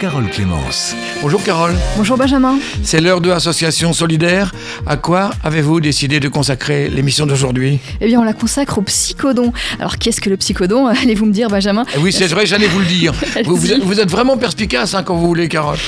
Carole Clémence. Bonjour Carole, Bonjour Benjamin. c'est l'heure de l'association solidaire. À quoi avez-vous décidé de consacrer l'émission d'aujourd'hui? Eh bien, on la consacre au psychodon. Alors, qu'est-ce que le psychodon? Allez-vous me dire, Benjamin Eh Oui, c'est vrai, j'allais vous le dire. Vous, vous êtes, vous êtes vraiment perspicace hein, quand vous voulez, Carole.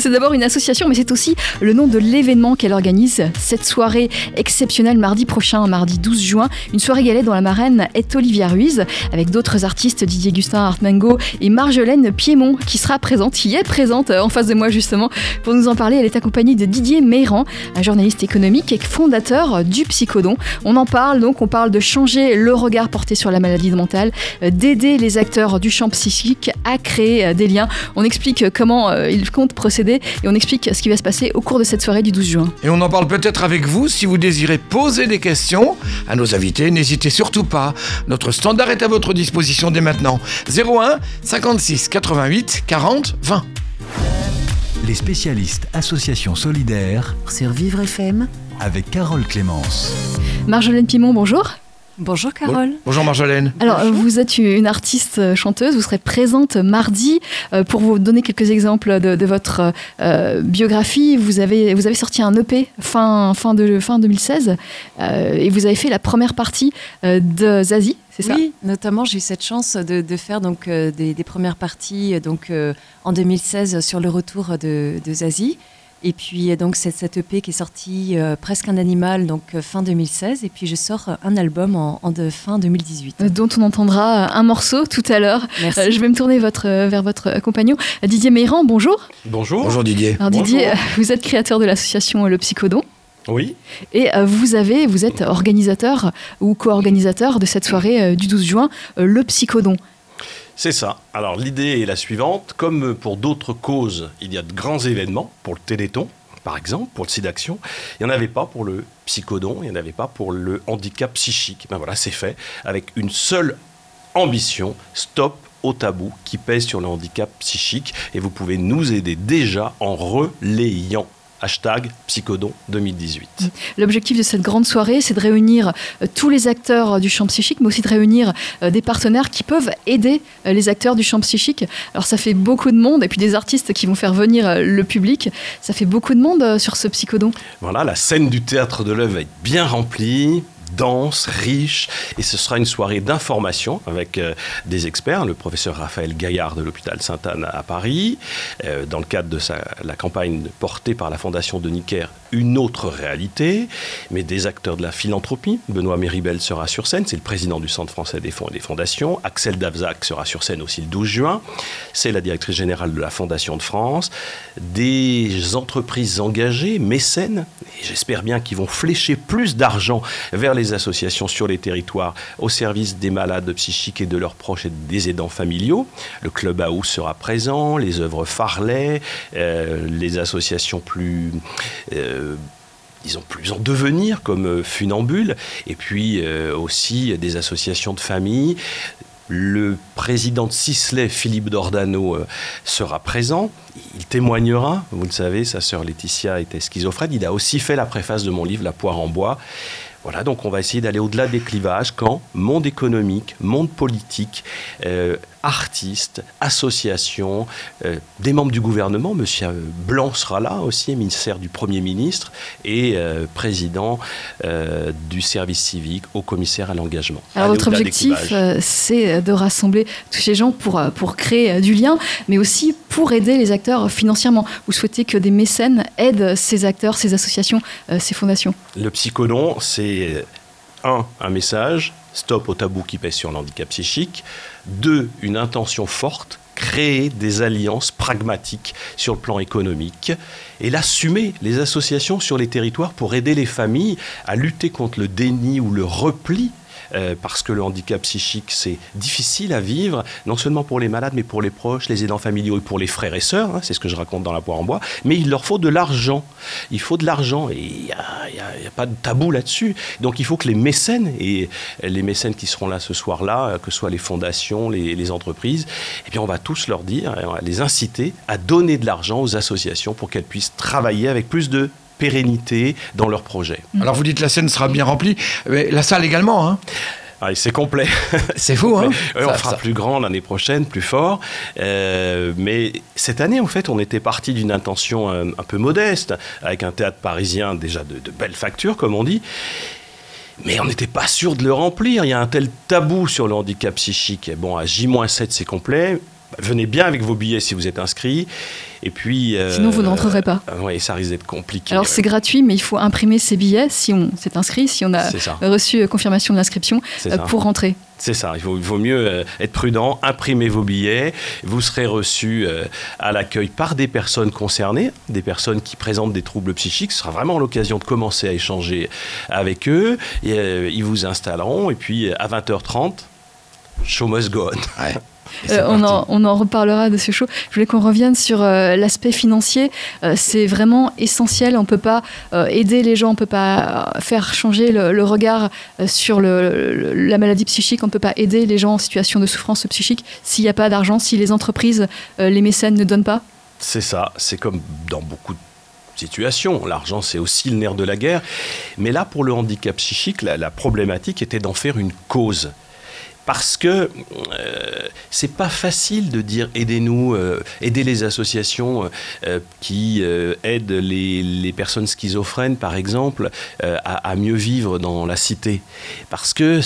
C'est d'abord une association, mais c'est aussi le nom de l'événement qu'elle organise. Cette soirée exceptionnelle mardi prochain, mardi 12 juin, une soirée galette dont la marraine est Olivia Ruiz, avec d'autres artistes, Didier Gustin, Artmango et Marjolaine Piémont, qui sera présente, qui est présente euh, en face de moi justement. Pour nous en parler, elle est accompagnée de Didier Meyran, un journaliste économique et fondateur du psychodon. On en parle donc, on parle de changer le regard porté sur la maladie mentale, euh, d'aider les acteurs du champ psychique à créer euh, des liens. On explique euh, comment euh, ils comptent procéder et on explique ce qui va se passer au cours de cette soirée du 12 juin. Et on en parle peut-être avec vous si vous désirez poser des questions à nos invités. N'hésitez surtout pas. Notre standard est à votre disposition dès maintenant. 01 56 88 40 20. Les spécialistes Association solidaire sur Vivre FM, avec Carole Clémence. Marjolaine Pimon, bonjour. Bonjour Carole. Bonjour Marjolaine. Alors, vous êtes une artiste euh, chanteuse, vous serez présente mardi. Euh, pour vous donner quelques exemples de, de votre euh, biographie, vous avez, vous avez sorti un EP fin, fin, de, fin 2016 euh, et vous avez fait la première partie euh, de Zazie, c'est ça? Oui, notamment j'ai eu cette chance de, de faire donc euh, des, des premières parties donc euh, en 2016 sur le retour de, de Zazie. Et puis euh, donc c'est cette EP qui est sortie euh, presque un animal donc euh, fin 2016 et puis je sors un album en, en de fin 2018. Euh, dont on entendra un morceau tout à l'heure. Merci. Euh, je vais me tourner votre, vers votre compagnon. Didier Meyran, bonjour. Bonjour. Bonjour Didier. Alors Didier, vous êtes créateur de l'association Le Psychodon. Oui, Et euh, vous avez, vous êtes organisateur ou co-organisateur de cette soirée euh, du 12 juin, euh, le Psychodon. C'est ça. Alors l'idée est la suivante. Comme pour d'autres causes, il y a de grands événements, pour le Téléthon par exemple, pour le SIDAction, il n'y en avait pas pour le psychodon, il n'y en avait pas pour le handicap psychique. Ben voilà, c'est fait avec une seule ambition, stop au tabou qui pèse sur le handicap psychique. Et vous pouvez nous aider déjà en relayant. Hashtag Psychodon 2018. L'objectif de cette grande soirée, c'est de réunir euh, tous les acteurs euh, du champ psychique, mais aussi de réunir euh, des partenaires qui peuvent aider les acteurs du champ psychique. Alors ça fait beaucoup de monde, et puis des artistes qui vont faire venir le public. Ça fait beaucoup de monde sur ce Psychodon. Voilà, la scène du théâtre de l'œuvre va être bien remplie dense, riche, et ce sera une soirée d'information avec euh, des experts, le professeur Raphaël Gaillard de l'hôpital Sainte-Anne à Paris, euh, dans le cadre de sa, la campagne portée par la Fondation de Nicker, une autre réalité, mais des acteurs de la philanthropie. Benoît Méribel sera sur scène, c'est le président du Centre français des fonds et des fondations. Axel Davzac sera sur scène aussi le 12 juin, c'est la directrice générale de la Fondation de France. Des entreprises engagées, mécènes, et j'espère bien qu'ils vont flécher plus d'argent vers les associations sur les territoires au service des malades psychiques et de leurs proches et des aidants familiaux. Le Club House sera présent, les œuvres Farley, euh, les associations plus... euh, disons, plus en devenir, comme euh, Funambule, et puis euh, aussi des associations de famille. Le président de Sisley, Philippe Dordano, sera présent. Il témoignera. Vous le savez, sa sœur Laetitia était schizophrène. Il a aussi fait la préface de mon livre, La poire en bois. Voilà, donc on va essayer d'aller au-delà des clivages quand monde économique, monde politique, euh, artistes, associations, euh, des membres du gouvernement, Monsieur Blanc sera là aussi, ministère du Premier ministre et euh, président euh, du service civique, au commissaire à l'engagement. Alors votre objectif, c'est de rassembler tous ces gens pour, pour créer du lien, mais aussi pour aider les acteurs financièrement. Vous souhaitez que des mécènes aident ces acteurs, ces associations, ces fondations? Le psychodon, c'est un, un message, stop au tabou qui pèse sur le handicap psychique. Deux, une intention forte, créer des alliances pragmatiques sur le plan économique et l'assumer, les associations sur les territoires pour aider les familles à lutter contre le déni ou le repli euh, parce que le handicap psychique, c'est difficile à vivre, non seulement pour les malades, mais pour les proches, les aidants familiaux et pour les frères et sœurs. hein, c'est ce que je raconte dans La poire en bois. Mais il leur faut de l'argent. Il faut de l'argent et il n'y a, pas de tabou là-dessus. Donc il faut que les mécènes, et les mécènes qui seront là ce soir-là, euh, que ce soit les fondations, les, entreprises, eh bien on va tous leur dire, on va les inciter à donner de l'argent aux associations pour qu'elles puissent travailler avec plus de pérennité dans leur projet. Alors vous dites la scène sera bien remplie, mais la salle également. Hein ah, c'est complet. C'est fou, hein On fera plus grand l'année prochaine, plus fort. Euh, mais cette année, en fait, on était parti d'une intention un, peu modeste, avec un théâtre parisien déjà de, de belle facture, comme on dit. Mais on n'était pas sûr de le remplir. Il y a un tel tabou sur le handicap psychique. Bon, à J-7, c'est complet. Venez bien avec vos billets si vous êtes inscrit. Et puis. Euh, Sinon, vous n'entrerez pas. oui, ça risque d'être compliqué. Alors, c'est gratuit, mais il faut imprimer ses billets si on s'est inscrit, si on a reçu euh, confirmation de l'inscription euh, pour rentrer. C'est ça, il vaut, mieux être prudent, imprimer vos billets, vous serez reçu à l'accueil par des personnes concernées, des personnes qui présentent des troubles psychiques, ce sera vraiment l'occasion de commencer à échanger avec eux, et, ils vous installeront, et puis à 20h30, show must go on. Euh, on, en, reparlera de ce show. Je voulais qu'on revienne sur euh, l'aspect financier. Euh, c'est vraiment essentiel. On ne peut pas aider les gens, on ne peut pas faire changer le, regard sur la maladie psychique, on ne peut pas aider les gens en situation de souffrance psychique s'il n'y a pas d'argent, si les entreprises, les mécènes ne donnent pas. C'est ça. C'est comme dans beaucoup de situations. L'argent, c'est aussi le nerf de la guerre. Mais là, pour le handicap psychique, la problématique était d'en faire une cause parce que euh, c'est pas facile de dire aidez-nous, euh, aidez les associations euh, qui aident les, personnes schizophrènes, par exemple, à, mieux vivre dans la cité. Parce que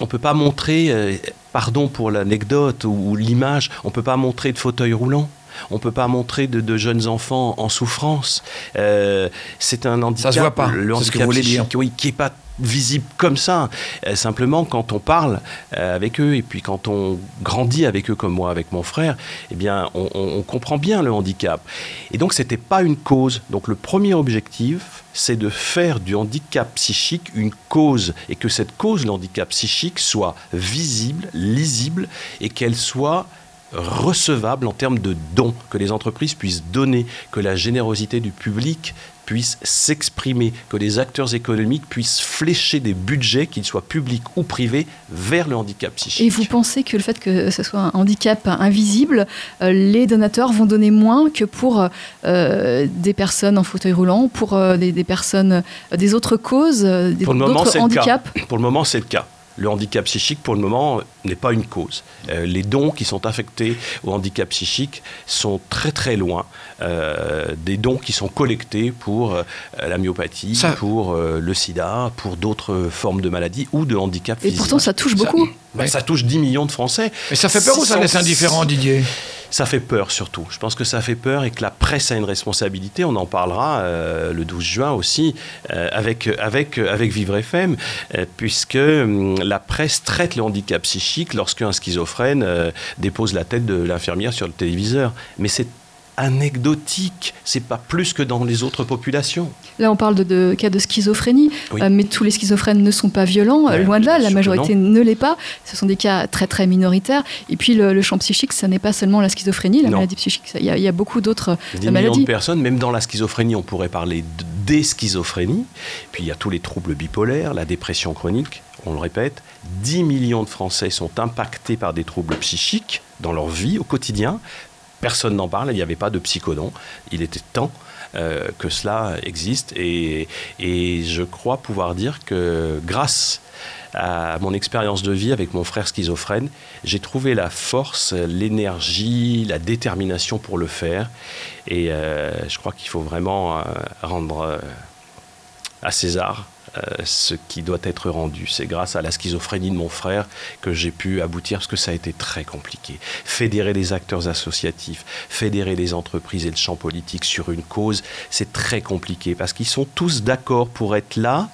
on peut pas montrer, pardon pour l'anecdote ou, l'image, on peut pas montrer de fauteuil roulant. On peut pas montrer de, jeunes enfants en souffrance. c'est un handicap. Ça se voit pas. Le handicap ce que vous voulez dire. Oui, qui est pas visible comme ça. Euh, simplement, quand on parle euh, avec eux et puis quand on grandit avec eux comme moi, avec mon frère, eh bien, on, comprend bien le handicap. Et donc, c'était pas une cause. Donc, le premier objectif, c'est de faire du handicap psychique une cause et que cette cause, le handicap psychique, soit visible, lisible et qu'elle soit recevable en termes de dons, que les entreprises puissent donner, que la générosité du public puisse s'exprimer, que les acteurs économiques puissent flécher des budgets, qu'ils soient publics ou privés, vers le handicap psychique. Et vous pensez que le fait que ce soit un handicap invisible, euh, les donateurs vont donner moins que pour euh, des personnes en fauteuil roulant, pour euh, des, personnes, des autres causes, des autres handicaps? Pour le moment, c'est le cas le handicap psychique, pour le moment, n'est pas une cause. Euh, les dons qui sont affectés au handicap psychique sont très très loin euh, des dons qui sont collectés pour euh, la myopathie, pour le sida, pour d'autres formes de maladies ou de handicap Et pourtant, ça touche beaucoup. Ça, ça touche 10 millions de Français. Mais ça fait peur ou ça laisse indifférent, Didier? Ça fait peur surtout. Je pense que ça fait peur et que la presse a une responsabilité. On en parlera le 12 juin aussi avec, avec, avec Vivre FM, puisque hum, la presse traite le handicap psychique lorsqu'un schizophrène euh, dépose la tête de l'infirmière sur le téléviseur. Mais c'est anecdotique, c'est pas plus que dans les autres populations. Là, on parle de, cas de schizophrénie, euh, mais tous les schizophrènes ne sont pas violents, loin de là, la majorité ne l'est pas. Ce sont des cas très très minoritaires. Et puis le, champ psychique, ça n'est pas seulement la schizophrénie, la maladie psychique, il y, a beaucoup d'autres maladies. millions de personnes, même dans la schizophrénie, on pourrait parler des schizophrénies. Puis il y a tous les troubles bipolaires, la dépression chronique, on le répète, 10 millions de Français sont impactés par des troubles psychiques dans leur vie au quotidien. Personne n'en parle, il n'y avait pas de psychodon. Il était temps euh, que cela existe et, je crois pouvoir dire que grâce à mon expérience de vie avec mon frère schizophrène, j'ai trouvé la force, l'énergie, la détermination pour le faire. Et euh, je crois qu'il faut vraiment euh, rendre à César ce qui doit être rendu. C'est grâce à la schizophrénie de mon frère que j'ai pu aboutir, parce que ça a été très compliqué. Fédérer les acteurs associatifs, fédérer les entreprises et le champ politique sur une cause, c'est très compliqué, parce qu'ils sont tous d'accord pour être là,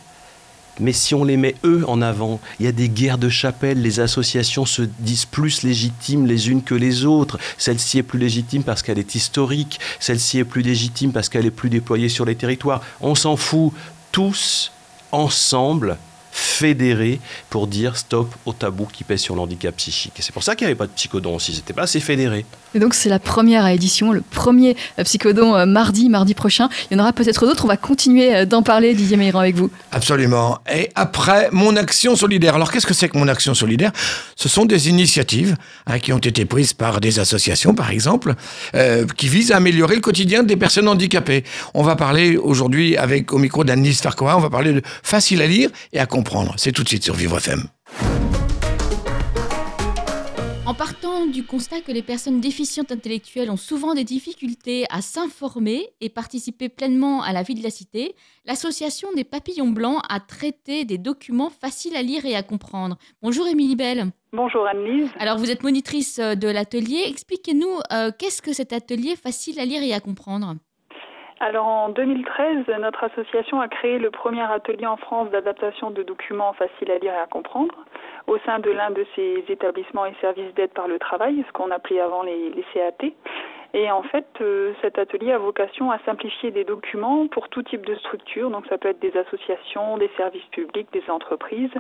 mais si on les met eux en avant, il y a des guerres de chapelle, les associations se disent plus légitimes les unes que les autres. Celle-ci est plus légitime parce qu'elle est historique, celle-ci est plus légitime parce qu'elle est plus déployée sur les territoires. On s'en fout. Tous ensemble fédérés pour dire stop au tabou qui pèse sur l'handicap psychique. Et c'est pour ça qu'il n'y avait pas de psychodon aussi, ils n'étaient pas assez fédérés. Et donc c'est la première édition, le premier euh, psychodon euh, mardi, mardi prochain. Il y en aura peut-être d'autres, on va continuer euh, d'en parler, Didier Meyran, avec vous. Absolument. Et après, mon action solidaire. Alors qu'est-ce que c'est que mon action solidaire? Ce sont des initiatives hein, qui ont été prises par des associations, par exemple, euh, qui visent à améliorer le quotidien des personnes handicapées. On va parler aujourd'hui, avec au micro d'Annelise Farquhar, on va parler de facile à lire et à comprendre. C'est tout de suite sur Vivre FM. En partant du constat que les personnes déficientes intellectuelles ont souvent des difficultés à s'informer et participer pleinement à la vie de la cité, l'association des papillons blancs a traité des documents faciles à lire et à comprendre. Bonjour Émilie Bell. Bonjour Anne-Lise. Alors vous êtes monitrice euh, de l'atelier. Expliquez-nous euh, qu'est-ce que cet atelier facile à lire et à comprendre? Alors en 2013, notre association a créé le premier atelier en France d'adaptation de documents faciles à lire et à comprendre au sein de l'un de ces établissements et services d'aide par le travail, ce qu'on appelait avant les, CAT. Et en fait, euh, cet atelier a vocation à simplifier des documents pour tout type de structure. Donc, ça peut être des associations, des services publics, des entreprises,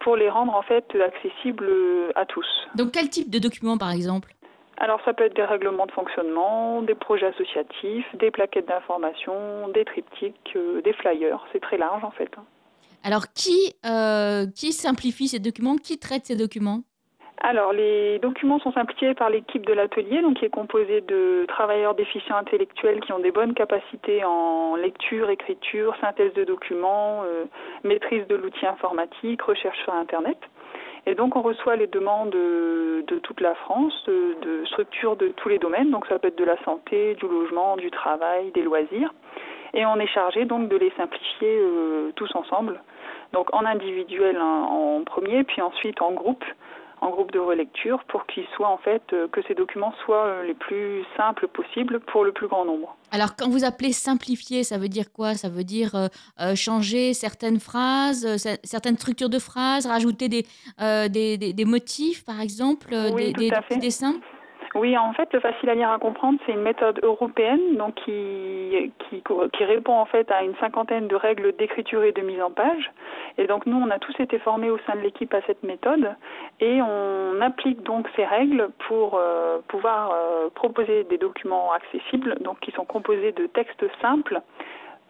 pour les rendre en fait accessibles à tous. Donc quel type de documents par exemple? Alors, ça peut être des règlements de fonctionnement, des projets associatifs, des plaquettes d'information, des triptyques, euh, des flyers. C'est très large en fait. Alors qui, euh, qui simplifie ces documents? Qui traite ces documents? Alors, les documents sont simplifiés par l'équipe de l'atelier, donc qui est composée de travailleurs déficients intellectuels qui ont des bonnes capacités en lecture, écriture, synthèse de documents, euh, maîtrise de l'outil informatique, recherche sur Internet. Et donc, on reçoit les demandes de, de toute la France, de, structures de tous les domaines. Donc, ça peut être de la santé, du logement, du travail, des loisirs. Et on est chargé donc de les simplifier euh, tous ensemble. Donc, en individuel en, en premier, puis ensuite en groupe en groupe de relecture pour qu'ils soient en fait euh, que ces documents soient euh, les plus simples possibles pour le plus grand nombre. Alors quand vous appelez simplifier, ça veut dire quoi? Ça veut dire euh, changer certaines phrases, cer- certaines structures de phrases, rajouter des, euh, des, des- des motifs par exemple, Oui, des, tout dessins? Oui, en fait, le facile à lire à comprendre, c'est une méthode européenne donc qui, qui, qui répond en fait à une cinquantaine de règles d'écriture et de mise en page. Et donc nous, on a tous été formés au sein de l'équipe à cette méthode et on applique donc ces règles pour euh, pouvoir euh, proposer des documents accessibles, donc qui sont composés de textes simples.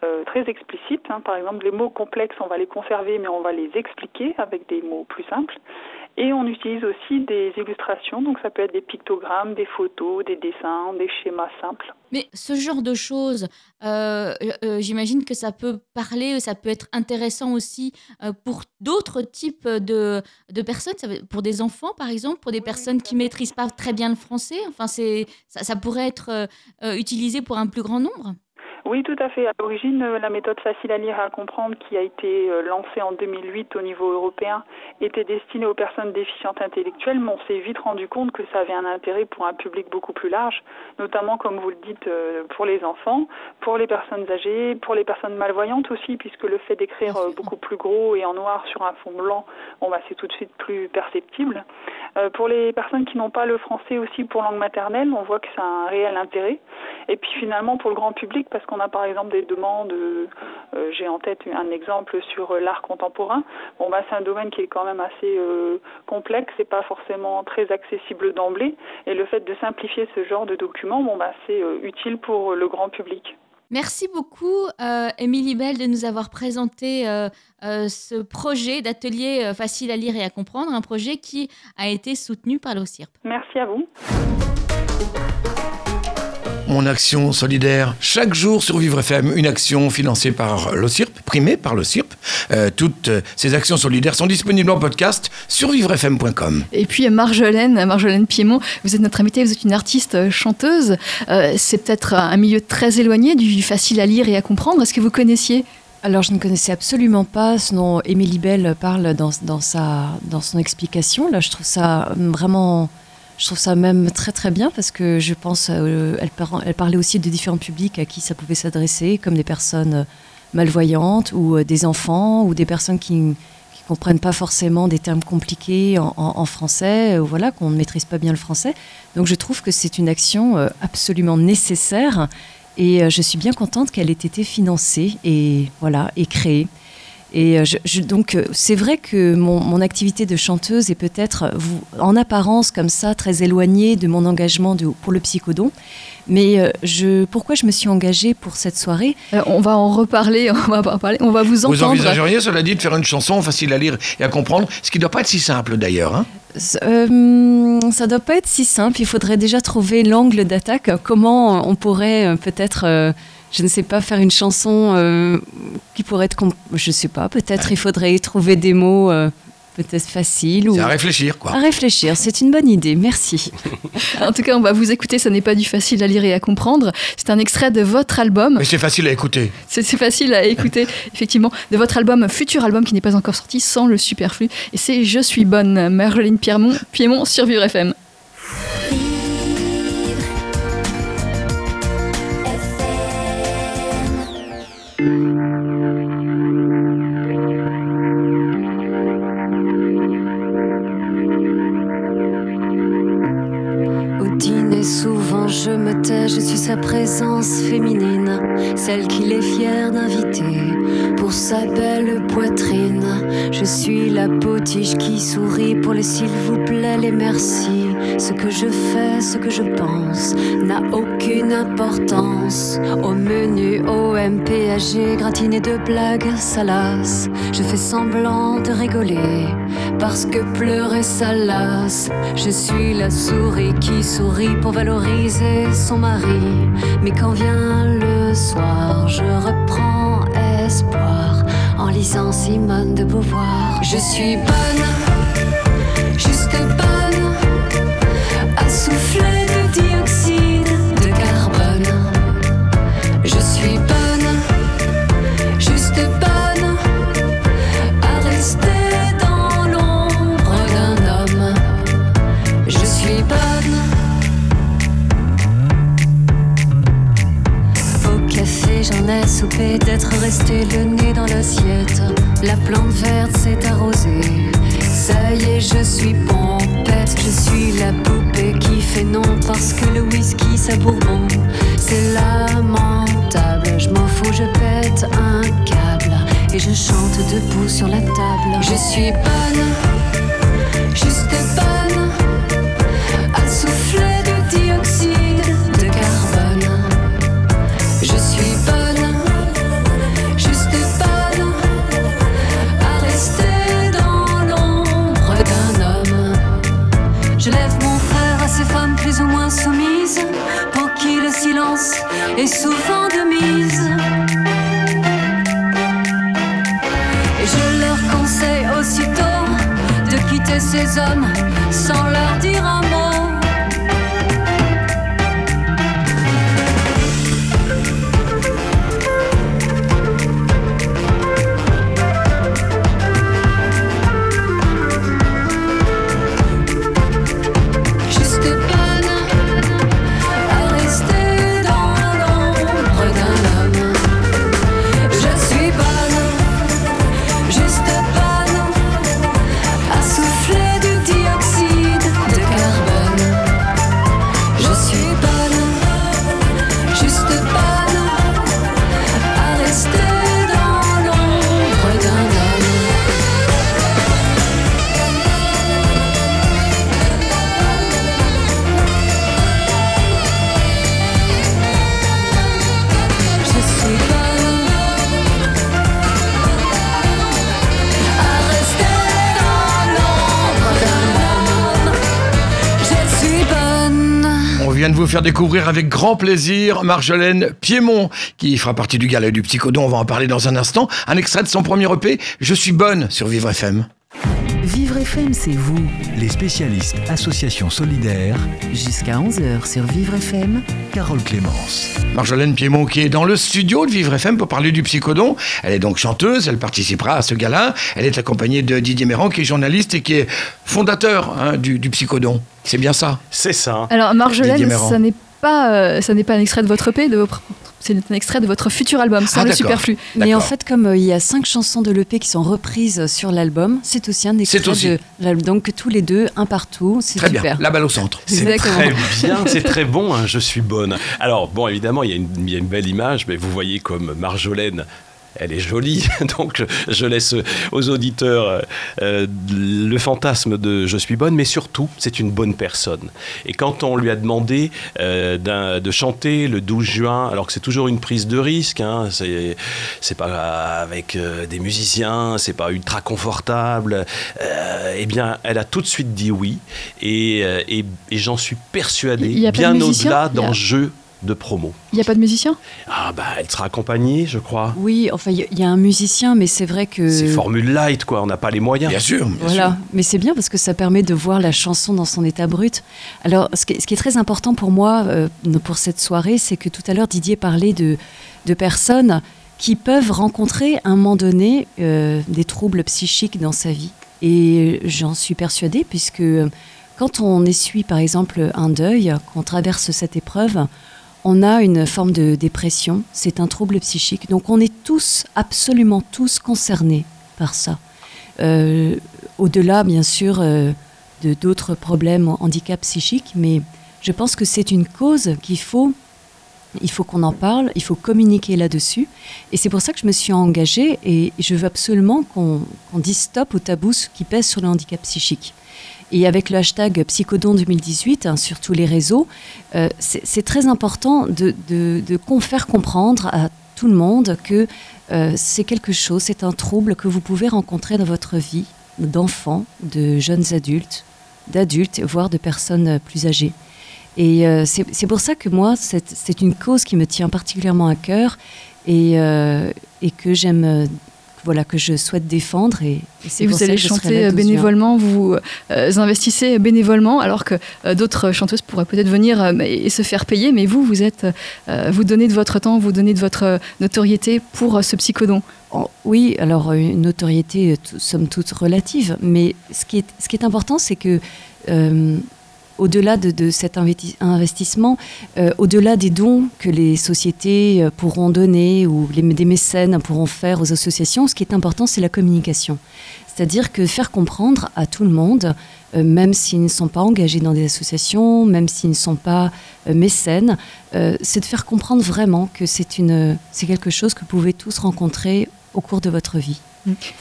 euh, très explicites. hein. Par exemple, les mots complexes, on va les conserver, mais on va les expliquer avec des mots plus simples. Et on utilise aussi des illustrations, donc ça peut être des pictogrammes, des photos, des dessins, des schémas simples. Mais ce genre de choses, euh, euh, j'imagine que ça peut parler, ça peut être intéressant aussi euh, pour d'autres types de, de personnes, pour des enfants par exemple, pour des personnes qui maîtrisent pas très bien le français. Enfin, ça, ça pourrait être euh, euh, utilisé pour un plus grand nombre. Oui, tout à fait. À l'origine, euh, la méthode facile à lire et à comprendre qui a été euh, lancée en 2008 au niveau européen était destinée aux personnes déficientes intellectuelles, mais on s'est vite rendu compte que ça avait un intérêt pour un public beaucoup plus large, notamment, comme vous le dites, euh, pour les enfants, pour les personnes âgées, pour les personnes malvoyantes aussi, puisque le fait d'écrire beaucoup plus gros et en noir sur un fond blanc, bon, bah, c'est tout de suite plus perceptible. Euh, pour les personnes qui n'ont pas le français aussi pour langue maternelle, on voit que ça a un réel intérêt. Et puis finalement pour le grand public, parce qu'on a par exemple des demandes, euh, euh, j'ai en tête un exemple sur euh, l'art contemporain. Bon bah c'est un domaine qui est quand même assez euh, complexe, c'est pas forcément très accessible d'emblée. Et le fait de simplifier ce genre de document, bon bah c'est euh, utile pour le grand public. Merci beaucoup, euh, Émilie Bell, de nous avoir présenté euh, euh, ce projet d'atelier euh, facile à lire et à comprendre, un projet qui a été soutenu par l'OCIRP. Merci à vous. Mon action solidaire, chaque jour sur Vivre FM, une action financée par l'OCIRP, primée par l'OCIRP. Euh, toutes euh, ces actions solidaires sont disponibles en podcast sur vivrefm.com. Et puis Marjolaine, Marjolaine Piémont, vous êtes notre invitée, vous êtes une artiste euh, chanteuse. Euh, c'est peut-être un milieu très éloigné du facile à lire et à comprendre. Est-ce que vous connaissiez? Alors, je ne connaissais absolument pas ce dont Émilie Bell parle dans, dans, sa, dans son explication. Là, je trouve ça vraiment. Je trouve ça même très très bien parce que je pense euh, elle, par- elle parlait aussi de différents publics à qui ça pouvait s'adresser, comme des personnes euh, malvoyantes ou euh, des enfants ou des personnes qui ne comprennent pas forcément des termes compliqués en, français, euh, voilà, qu'on ne maîtrise pas bien le français. Donc je trouve que c'est une action absolument nécessaire et je suis bien contente qu'elle ait été financée et voilà et créée. Et je, je, donc, c'est vrai que mon, mon, activité de chanteuse est peut-être, en apparence, comme ça, très éloignée de mon engagement de, pour le psychodon. Mais je, pourquoi je me suis engagée pour cette soirée? On va en reparler, on va en parler, on va vous entendre. Vous envisageriez, cela dit, de faire une chanson facile à lire et à comprendre, ce qui ne doit pas être si simple d'ailleurs. Hein? Euh, ça doit pas être si simple. Il faudrait déjà trouver l'angle d'attaque. Comment on pourrait peut-être, euh, je ne sais pas, faire une chanson euh, qui pourrait être, je sais pas. Peut-être il faudrait trouver des mots euh, peut-être facile. Ou... à réfléchir, quoi. À réfléchir, c'est une bonne idée, merci. en tout cas, on va vous écouter, ça n'est pas du facile à lire et à comprendre. C'est un extrait de votre album. Mais c'est facile à écouter. C'est facile à écouter, effectivement, de votre album, futur album qui n'est pas encore sorti, sans le superflu. Et c'est Je suis bonne, Marjolaine Piémont, Piémont sur Vivre FM. Sa présence féminine, celle qu'il est fier d'inviter pour sa belle poitrine. Je suis la potiche qui sourit pour les s'il vous plaît, les merci. Ce que je fais, ce que je pense n'a aucune importance. Au menu OMPAG, gratiné de blagues salaces, je fais semblant de rigoler parce que pleurer ça lasse. Je suis la souris qui sourit pour valoriser son mari. Mais quand vient le soir, je reprends espoir en lisant Simone de Beauvoir. Je suis bonne, juste bonne, à souffler de dioxyde j'en ai soupé d'être resté le nez dans l'assiette. La plante verte s'est arrosée. Ça y est, je suis pompette. Je suis la poupée qui fait non parce que le whisky ça bourbon. C'est lamentable. Je m'en fous, je pète un câble. Et je chante debout sur la table. Je suis bonne, juste bonne. Souvent de mise. Et je leur conseille aussitôt de quitter ces hommes sans leur dire un mot. De vous faire découvrir avec grand plaisir Marjolaine Piémont, qui fera partie du gala du Psychodon, on va en parler dans un instant. Un extrait de son premier EP, Je suis bonne, sur Vivre FM. FM, c'est vous. Les spécialistes Association Solidaire, Jusqu'à 11h sur Vivre FM. Carole Clémence. Marjolaine Piémont qui est dans le studio de Vivre FM pour parler du Psychodon. Elle est donc chanteuse, elle participera à ce gala. Elle est accompagnée de Didier Méran qui est journaliste et qui est fondateur hein, du, du Psychodon. C'est bien ça? C'est ça. Alors Marjolaine, ça n'est pas, euh, ça n'est pas un extrait de votre EP, de vos c'est un extrait de votre futur album, sans Ah, le superflu. Mais en fait, comme euh, il y a cinq chansons de l'EP qui sont reprises sur l'album, c'est aussi un extrait aussi. de l'album. Donc tous les deux, un partout, c'est Très super. bien, la balle au centre. C'est très bien, c'est très bon, hein, je suis bonne. Alors, bon, évidemment, il y, a une, il y a une belle image, mais vous voyez comme Marjolaine elle est jolie, donc je, laisse aux auditeurs euh, le fantasme de je suis bonne, mais surtout, c'est une bonne personne. Et quand on lui a demandé euh, de chanter le 12 juin, alors que c'est toujours une prise de risque, hein, c'est pas avec euh, des musiciens, c'est pas ultra confortable, eh bien, elle a tout de suite dit oui, et, et, et j'en suis persuadé, bien au-delà d'enjeux de promo. Il n'y a pas de musicien? Ah bah elle sera accompagnée, je crois. Oui, enfin il y, a un musicien, mais c'est vrai que... C'est formule light, quoi, on n'a pas les moyens. Bien sûr. voilà, mais c'est bien parce que ça permet de voir la chanson dans son état brut. Alors ce qui, est très important pour moi, euh, pour cette soirée, c'est que tout à l'heure Didier parlait de, de personnes qui peuvent rencontrer à un moment donné euh, des troubles psychiques dans sa vie. Et j'en suis persuadée puisque quand on essuie par exemple un deuil, qu'on traverse cette épreuve, on a une forme de dépression, c'est un trouble psychique. Donc on est tous, absolument tous concernés par ça. Euh, au-delà, bien sûr, euh, de d'autres problèmes, handicap psychiques, mais je pense que c'est une cause qu'il faut, il faut qu'on en parle, il faut communiquer là-dessus. Et c'est pour ça que je me suis engagée et je veux absolument qu'on dise stop au tabou qui pèse sur le handicap psychique. Et avec le hashtag Psychodon 2018 hein, sur tous les réseaux, euh, c'est très important de, faire comprendre à tout le monde que euh, c'est quelque chose, c'est un trouble que vous pouvez rencontrer dans votre vie d'enfants, de jeunes adultes, d'adultes, voire de personnes plus âgées. Et euh, c'est pour ça que moi, c'est une cause qui me tient particulièrement à cœur et que j'aime voilà, que je souhaite défendre. Et, et, vous allez chanter bénévolement, vous euh, investissez bénévolement, alors que euh, d'autres chanteuses pourraient peut-être venir euh, et se faire payer, mais vous, vous êtes, vous donnez de votre temps, vous donnez de votre notoriété pour ce psychodon. Oh, oui, alors une notoriété, somme toute relative, mais ce qui est, ce qui est important, c'est que au-delà de, cet investissement, euh, au-delà des dons que les sociétés euh, pourront donner ou les, des mécènes pourront faire aux associations, ce qui est important, c'est la communication. C'est-à-dire que faire comprendre à tout le monde, euh, même s'ils ne sont pas engagés dans des associations, même s'ils ne sont pas mécènes, c'est de faire comprendre vraiment que c'est quelque chose que vous pouvez tous rencontrer au cours de votre vie.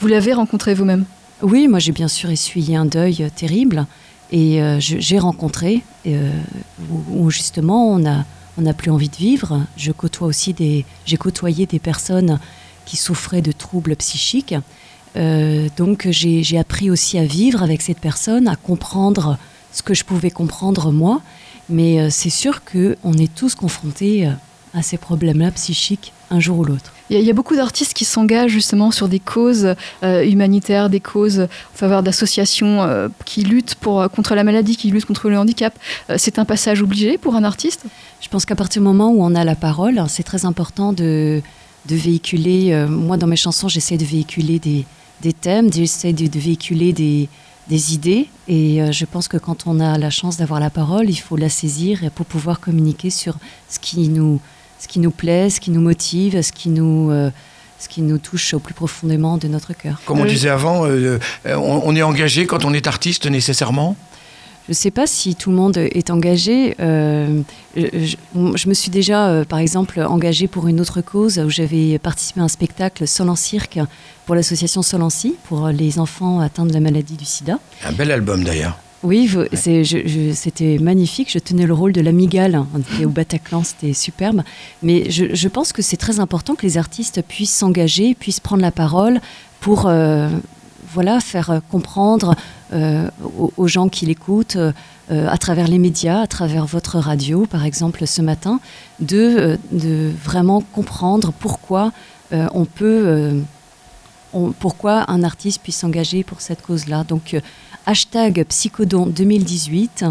Vous l'avez rencontré vous-même? Oui, moi j'ai bien sûr essuyé un deuil terrible. Et euh, j'ai rencontré, euh, où, justement on a, on n'a plus envie de vivre. Je côtoie aussi des, j'ai côtoyé des personnes qui souffraient de troubles psychiques. Euh, donc j'ai appris aussi à vivre avec cette personne, à comprendre ce que je pouvais comprendre moi. Mais c'est sûr qu'on est tous confrontés à ces problèmes-là psychiques un jour ou l'autre. Il y, a beaucoup d'artistes qui s'engagent justement sur des causes euh, humanitaires, des causes en faveur d'associations euh, qui luttent pour, euh, contre la maladie, qui luttent contre le handicap. c'est un passage obligé pour un artiste? Je pense qu'à partir du moment où on a la parole, c'est très important de, de véhiculer. moi, dans mes chansons, j'essaie de véhiculer des, des thèmes, j'essaie de, de, véhiculer des, des idées. Et je pense que quand on a la chance d'avoir la parole, il faut la saisir pour pouvoir communiquer sur ce qui nous ce qui nous plaît, ce qui nous motive, ce qui nous, euh, ce qui nous touche au plus profondément de notre cœur. Comme on euh, disait avant, euh, on, est engagé quand on est artiste nécessairement je ne sais pas si tout le monde est engagé. je, me suis déjà, par exemple, engagée pour une autre cause où j'avais participé à un spectacle Sol en cirque pour l'association Sol en pour les enfants atteints de la maladie du sida. Un bel album d'ailleurs. Oui, c'était magnifique. Je tenais le rôle de l'amigale. On était au Bataclan, c'était superbe. Mais je, pense que c'est très important que les artistes puissent s'engager, puissent prendre la parole pour euh, voilà, faire comprendre euh, aux, gens qui l'écoutent, euh, à travers les médias, à travers votre radio, par exemple, ce matin, de, de vraiment comprendre pourquoi on peut. Pourquoi un artiste puisse s'engager pour cette cause-là. Donc, hashtag Psychodon 2018.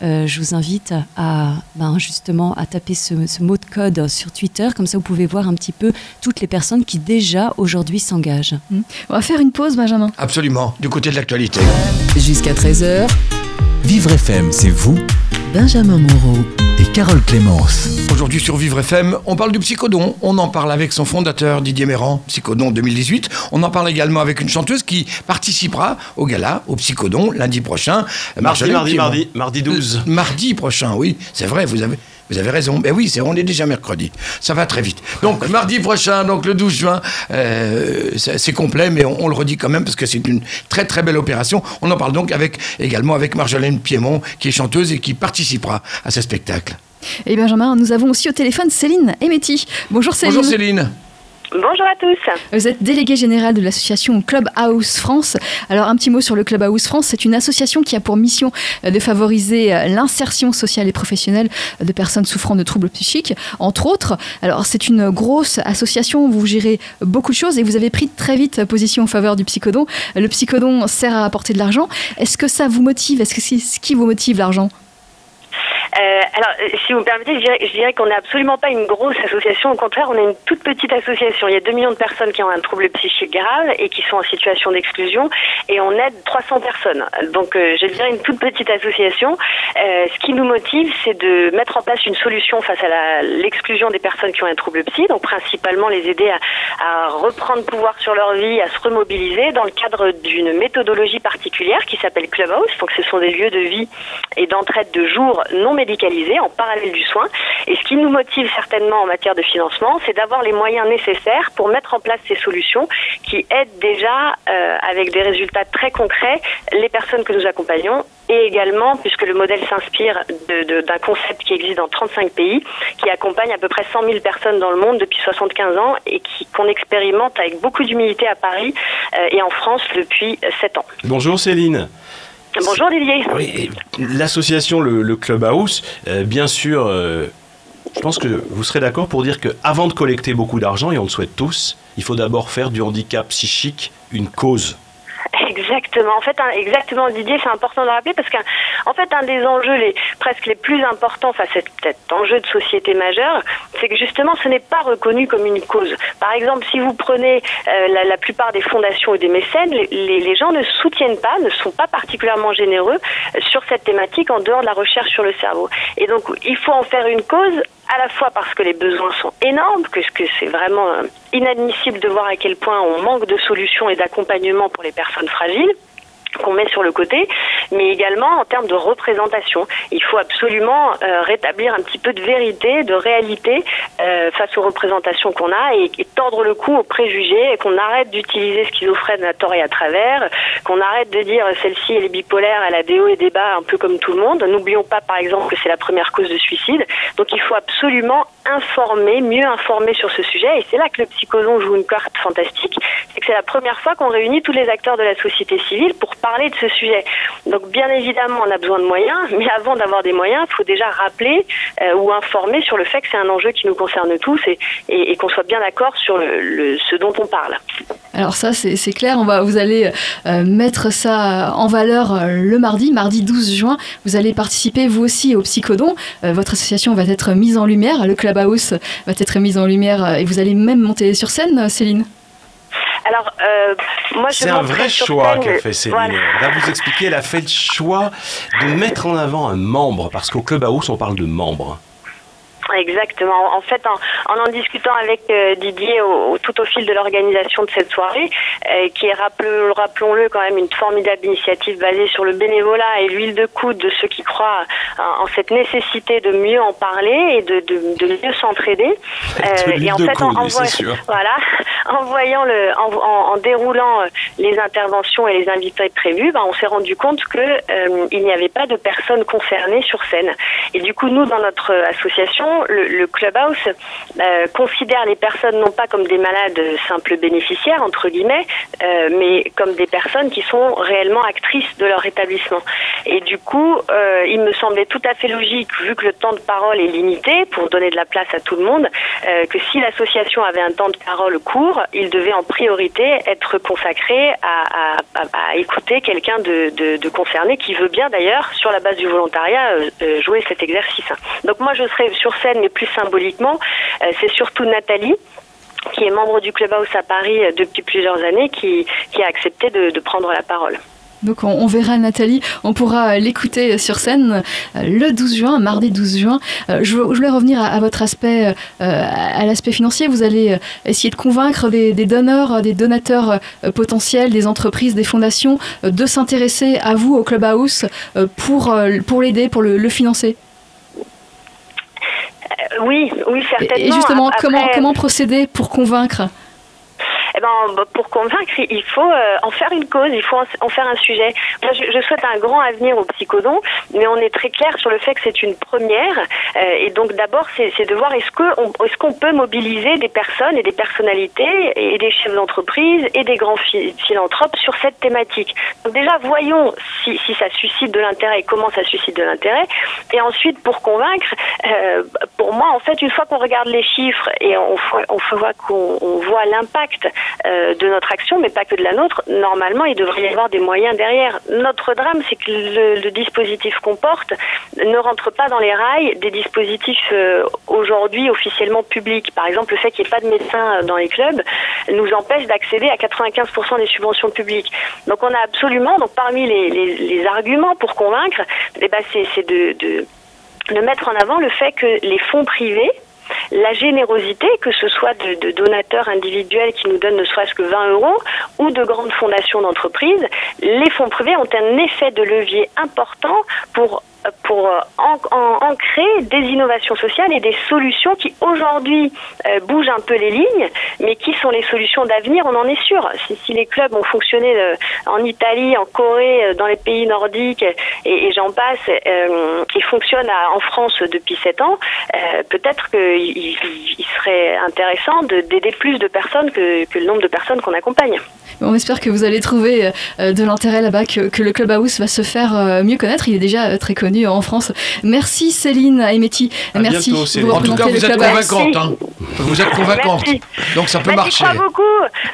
Euh, je vous invite à ben, justement à taper ce, mot de code sur Twitter, comme ça vous pouvez voir un petit peu toutes les personnes qui déjà aujourd'hui s'engagent. Mmh. On va faire une pause, Benjamin. Absolument, du côté de l'actualité. Jusqu'à 13h. Vivre FM, c'est vous. Benjamin Moreau et Carole Clémence. Aujourd'hui sur Vivre FM, on parle du Psychodon. On en parle avec son fondateur Didier Méran, Psychodon 2018. On en parle également avec une chanteuse qui participera au gala, au Psychodon, lundi prochain. Mardi, mardi, mardi, mardi 12. mardi prochain, oui, c'est vrai, vous avez, Vous avez raison. Mais oui, c'est, on est déjà mercredi. Ça va très vite. Donc, mardi prochain, donc le 12 juin, euh, c'est, c'est complet, mais on, on le redit quand même parce que c'est une très très belle opération. On en parle donc avec, également avec Marjolaine Piémont, qui est chanteuse et qui participera à ce spectacle. Et Benjamin, nous avons aussi au téléphone Céline Emetti. Bonjour Céline. Bonjour Céline. Bonjour à tous. Vous êtes déléguée générale de l'association Clubhouse France. Alors un petit mot sur le Clubhouse France. C'est une association qui a pour mission euh, de favoriser euh, l'insertion sociale et professionnelle de personnes souffrant de troubles psychiques, entre autres. Alors c'est une grosse association. Vous gérez beaucoup de choses et vous avez pris très vite position en faveur du psychodon. Le psychodon sert à apporter de l'argent. Est-ce que ça vous motive? Est-ce que c'est ce qui vous motive l'argent? Euh, alors, euh, si vous me permettez, je dirais, qu'on n'est absolument pas une grosse association. Au contraire, on est une toute petite association. Il y a 2 millions de personnes qui ont un trouble psychique grave et qui sont en situation d'exclusion et on aide 300 personnes. Donc, euh, je dirais une toute petite association. Ce qui nous motive, c'est de mettre en place une solution face à l'exclusion des personnes qui ont un trouble psy. Donc, principalement les aider à, reprendre pouvoir sur leur vie, à se remobiliser dans le cadre d'une méthodologie particulière qui s'appelle Clubhouse. Donc, ce sont des lieux de vie et d'entraide de jour non médicalisés en parallèle du soin. Et ce qui nous motive certainement en matière de financement, c'est d'avoir les moyens nécessaires pour mettre en place ces solutions qui aident déjà euh, avec des résultats très concrets les personnes que nous accompagnons et également, puisque le modèle s'inspire d'un concept qui existe dans 35 pays, qui accompagne à peu près 100 000 personnes dans le monde depuis 75 ans et qu'on expérimente avec beaucoup d'humilité à Paris euh, et en France depuis 7 ans. Bonjour Céline. Bonjour. Oui, et l'association, le, le Clubhouse, euh, bien sûr, euh, je pense que vous serez d'accord pour dire qu'avant de collecter beaucoup d'argent, et on le souhaite tous, il faut d'abord faire du handicap psychique une cause. Exactement. En fait, exactement, Didier, c'est important de le rappeler parce qu'en en fait, un des enjeux les, presque les plus importants face à cet enjeu de société majeur, c'est que justement, ce n'est pas reconnu comme une cause. Par exemple, si vous prenez euh, la, plupart des fondations et des mécènes, les gens ne soutiennent pas, ne sont pas particulièrement généreux euh, sur cette thématique en dehors de la recherche sur le cerveau. Et donc, il faut en faire une cause à la fois parce que les besoins sont énormes, que, que c'est vraiment euh, inadmissible de voir à quel point on manque de solutions et d'accompagnement pour les personnes fragiles qu'on met sur le côté, mais également en termes de représentation. Il faut absolument euh, rétablir un petit peu de vérité, de réalité euh, face aux représentations qu'on a et, et tordre le cou aux préjugés et qu'on arrête d'utiliser schizophrène à tort et à travers, qu'on arrête de dire celle-ci elle est bipolaire, elle a des hauts et des bas un peu comme tout le monde. N'oublions pas par exemple que c'est la première cause de suicide. Donc il faut absolument informer, mieux informer sur ce sujet et c'est là que le psychoson joue une carte fantastique, c'est que c'est la première fois qu'on réunit tous les acteurs de la société civile pour parler de ce sujet. Donc bien évidemment, on a besoin de moyens, mais avant d'avoir des moyens, il faut déjà rappeler euh, ou informer sur le fait que c'est un enjeu qui nous concerne tous et, qu'on soit bien d'accord sur ce dont on parle. Alors ça, c'est clair, on va, vous allez euh, mettre ça en valeur euh, le mardi, mardi 12 juin. Vous allez participer, vous aussi, au Psychodon. Votre association va être mise en lumière, le Clubhouse va être mise en lumière euh, et vous allez même monter sur scène, euh, Céline Alors, euh, moi, je C'est un vrai choix scène- qu'a fait Céline. Voilà. Elle va vous expliquer, elle a fait le choix de mettre en avant un membre, parce qu'au Clubhouse, on parle de membres. Exactement. En fait, en en, en discutant avec euh, Didier au, au- tout au fil de l'organisation de cette soirée, euh, qui est, rappelons- rappelons-le, quand même une formidable initiative basée sur le bénévolat et l'huile de coude de ceux qui croient en, en cette nécessité de mieux en parler et de, de, de mieux s'entraider. Et en fait, coude, en, voilà, en voyant le, en, déroulant euh, les interventions et les invités prévus, ben, on s'est rendu compte que euh, il n'y avait pas de personnes concernées sur scène. Et du coup, nous, dans notre association, le, le Clubhouse euh, considère les personnes non pas comme des malades simples bénéficiaires, entre guillemets, euh, mais comme des personnes qui sont réellement actrices de leur établissement. Et du coup, euh, il me semblait tout à fait logique, vu que le temps de parole est limité, pour donner de la place à tout le monde, que si l'association avait un temps de parole court, il devait en priorité être consacré à, écouter quelqu'un de, de- concerné qui veut bien d'ailleurs, sur la base du volontariat, jouer cet exercice. Donc moi, je serai sur mais plus symboliquement, euh, c'est surtout Nathalie qui est membre du Clubhouse à Paris euh, depuis plusieurs années, qui, a accepté de, prendre la parole. Donc on, verra Nathalie, on pourra euh, l'écouter sur scène euh, le 12 juin, mardi 12 juin. Euh, je, voulais revenir à, votre aspect, euh, à l'aspect financier. Vous allez euh, essayer de convaincre des, donneurs, euh, des donateurs euh, potentiels, des entreprises, des fondations, euh, de s'intéresser à vous au Clubhouse euh, pour, euh, l'aider, pour le financer. Euh, oui, oui, certainement. Et justement, Après- comment, comment procéder pour convaincre Eh ben, pour convaincre, il faut euh, en faire une cause, il faut en, faire un sujet. Moi, je, souhaite un grand avenir au psychodon, mais on est très clair sur le fait que c'est une première. euh, et donc, d'abord, c'est de voir est-ce qu'on peut mobiliser des personnes et des personnalités et des chefs d'entreprise et des grands phi- philanthropes sur cette thématique. Donc déjà, voyons si, ça suscite de l'intérêt et comment ça suscite de l'intérêt. Et ensuite, pour convaincre, euh, pour moi, en fait, une fois qu'on regarde les chiffres et on, qu'on on voit l'impact euh, de notre action, mais pas que de la nôtre, normalement, il devrait y avoir des moyens derrière. Notre drame, c'est que le, dispositif qu'on porte ne rentre pas dans les rails des dispositifs euh, aujourd'hui officiellement publics. Par exemple, le fait qu'il n'y ait pas de médecins euh, dans les clubs nous empêche d'accéder à 95% des subventions publiques. Donc on a absolument, donc parmi les, arguments pour convaincre, eh ben, c'est de, de mettre en avant le fait que les fonds privés la générosité, que ce soit de, donateurs individuels qui nous donnent ne serait-ce que 20 euros ou de grandes fondations d'entreprises, les fonds privés ont un effet de levier important pour pour euh, ancrer des innovations sociales et des solutions qui aujourd'hui euh, bougent un peu les lignes, mais qui sont les solutions d'avenir, on en est sûr. Si, les clubs ont fonctionné euh, en Italie, en Corée, dans les pays nordiques, et, j'en passe, euh, et fonctionnent en France depuis sept ans, peut-être qu'il il- il serait intéressant de- d'aider plus de personnes que le nombre de personnes qu'on accompagne. On espère que vous allez trouver euh, de l'intérêt là-bas, que, que le Clubhouse va se faire euh, mieux connaître. Il est déjà euh, très connu en France. Merci Céline Aimeti. À Merci. bientôt, Céline. Vous En tout cas, représentez vous êtes Clubhouse. convaincante. hein. Vous êtes convaincante. Merci. Donc ça peut Bah, j'y marcher. crois beaucoup.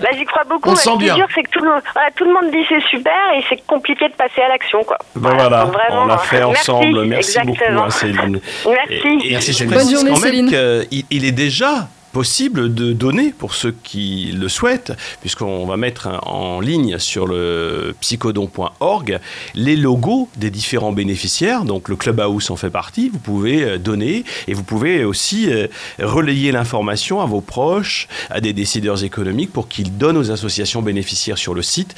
Bah, j'y crois beaucoup. On sent bien. c'est que tout le, monde, voilà, tout le monde dit c'est super et c'est compliqué de passer à l'action. Quoi. Ben voilà, donc vraiment, on l'a fait merci, ensemble. Merci, exactement. beaucoup, hein, Céline. Merci. Et, et Merci, Bonne journée, même Céline. il est déjà possible de donner pour ceux qui le souhaitent, puisqu'on va mettre en ligne sur le psychodon.org les logos des différents bénéficiaires. Donc le Clubhouse en fait partie. Vous pouvez euh, donner et vous pouvez aussi euh, relayer l'information à vos proches, à des décideurs économiques pour qu'ils donnent aux associations bénéficiaires sur le site.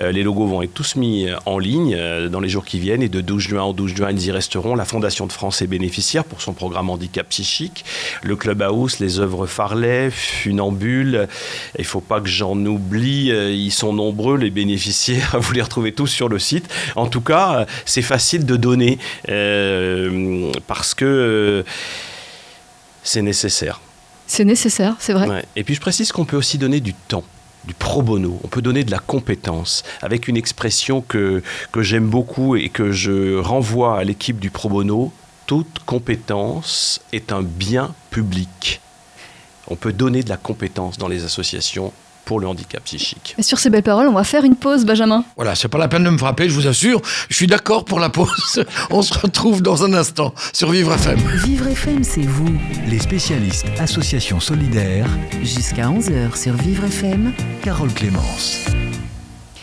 Euh, Les logos vont être tous mis euh, en ligne euh, dans les jours qui viennent et de 12 juin au 12 juin, ils y resteront. La Fondation de France est bénéficiaire pour son programme handicap psychique. Le Clubhouse, les œuvres Farley, Funambule. Il ne faut pas que j'en oublie. Ils sont nombreux, les bénéficiaires. Vous les retrouvez tous sur le site. En tout cas, c'est facile de donner euh, parce que euh, c'est nécessaire. C'est nécessaire, c'est vrai. Ouais. Et puis je précise qu'on peut aussi donner du temps, du pro bono. On peut donner de la compétence avec une expression que, que j'aime beaucoup et que je renvoie à l'équipe du pro bono. Toute compétence est un bien public. On peut donner de la compétence dans les associations pour le handicap psychique. Et sur ces belles paroles, on va faire une pause, Benjamin. Voilà, c'est pas la peine de me frapper, je vous assure. Je suis d'accord pour la pause. On se retrouve dans un instant sur Vivre FM. Vivre FM, c'est vous. Les spécialistes Association Solidaire, Jusqu'à 11h sur Vivre FM. Carole Clémence.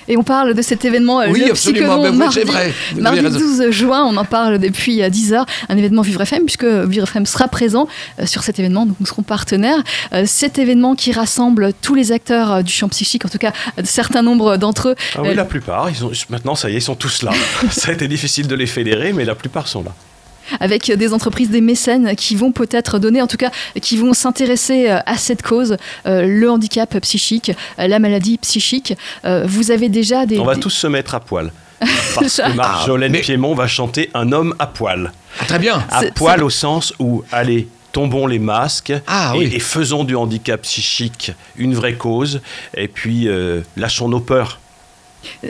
Et on parle de cet événement, euh, Oui, le absolument, ben mardi, c'est vrai. Mardi avez raison. 12 juin, on en parle depuis euh, 10 heures, un événement Vivre FM, puisque Vivre FM sera présent euh, sur cet événement, donc nous serons partenaires. Euh, Cet événement qui rassemble tous les acteurs euh, du champ psychique, en tout cas un certain nombre d'entre eux. Ah oui, Euh, la plupart. Ils sont, maintenant, ça y est, ils sont tous là. ça a été difficile de les fédérer, mais la plupart sont là. Avec des entreprises, des mécènes qui vont peut-être donner, en tout cas, qui vont s'intéresser euh, à cette cause, euh, le handicap psychique, euh, la maladie psychique. Euh, Vous avez déjà des... On va des- tous se mettre à poil. Parce que Marjolaine Ah, mais- Piémont va chanter Un homme à poil. Ah, très bien. À poil au sens où, allez, tombons les masques Ah, et, oui. et faisons du handicap psychique une vraie cause. Et puis, euh, lâchons nos peurs.